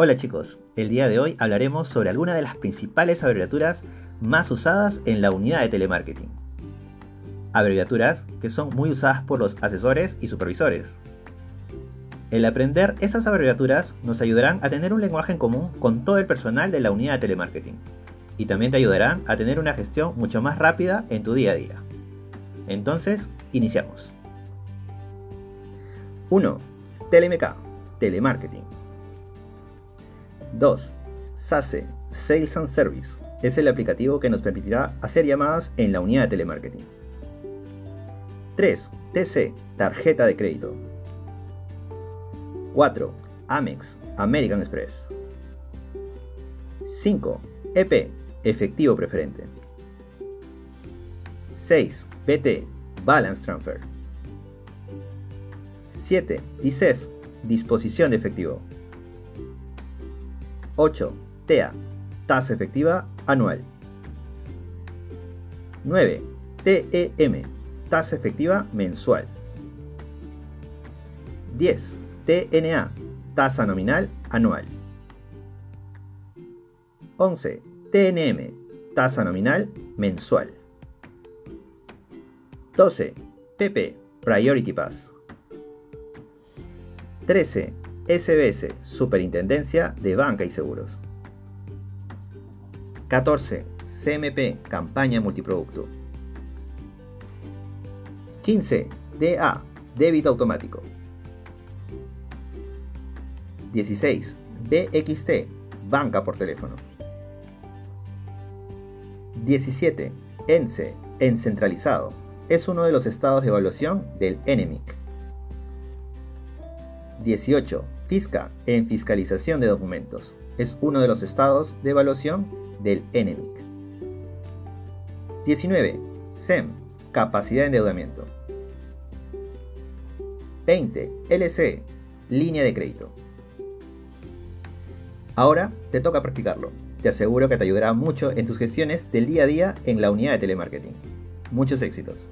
Hola chicos, el día de hoy hablaremos sobre algunas de las principales abreviaturas más usadas en la unidad de telemarketing. Abreviaturas que son muy usadas por los asesores y supervisores. El aprender esas abreviaturas nos ayudarán a tener un lenguaje en común con todo el personal de la unidad de telemarketing y también te ayudarán a tener una gestión mucho más rápida en tu día a día. Entonces, iniciamos. 1. TLMK, telemarketing. 2. SASE, Sales and Service, es el aplicativo que nos permitirá hacer llamadas en la unidad de telemarketing. 3. TC, tarjeta de crédito. 4. Amex, American Express. 5. EP, efectivo preferente. 6. BT, Balance Transfer. 7. DICEF, disposición de efectivo. 8. TEA, tasa efectiva anual. 9. TEM, tasa efectiva mensual. 10. TNA, tasa nominal anual. 11. TNM, tasa nominal mensual. 12. PP, Priority Pass. 13. SBS, Superintendencia de Banca y Seguros. 14. CMP, Campaña Multiproducto. 15. DA, Débito Automático. 16. BXT, Banca por teléfono. 17. ENCE, Encentralizado. Es uno de los estados de evaluación del ENEMIC. 18. FISCA en fiscalización de documentos. Es uno de los estados de evaluación del ENEMIC. 19. SEM, capacidad de endeudamiento. 20. LC, línea de crédito. Ahora te toca practicarlo. Te aseguro que te ayudará mucho en tus gestiones del día a día en la unidad de telemarketing. Muchos éxitos.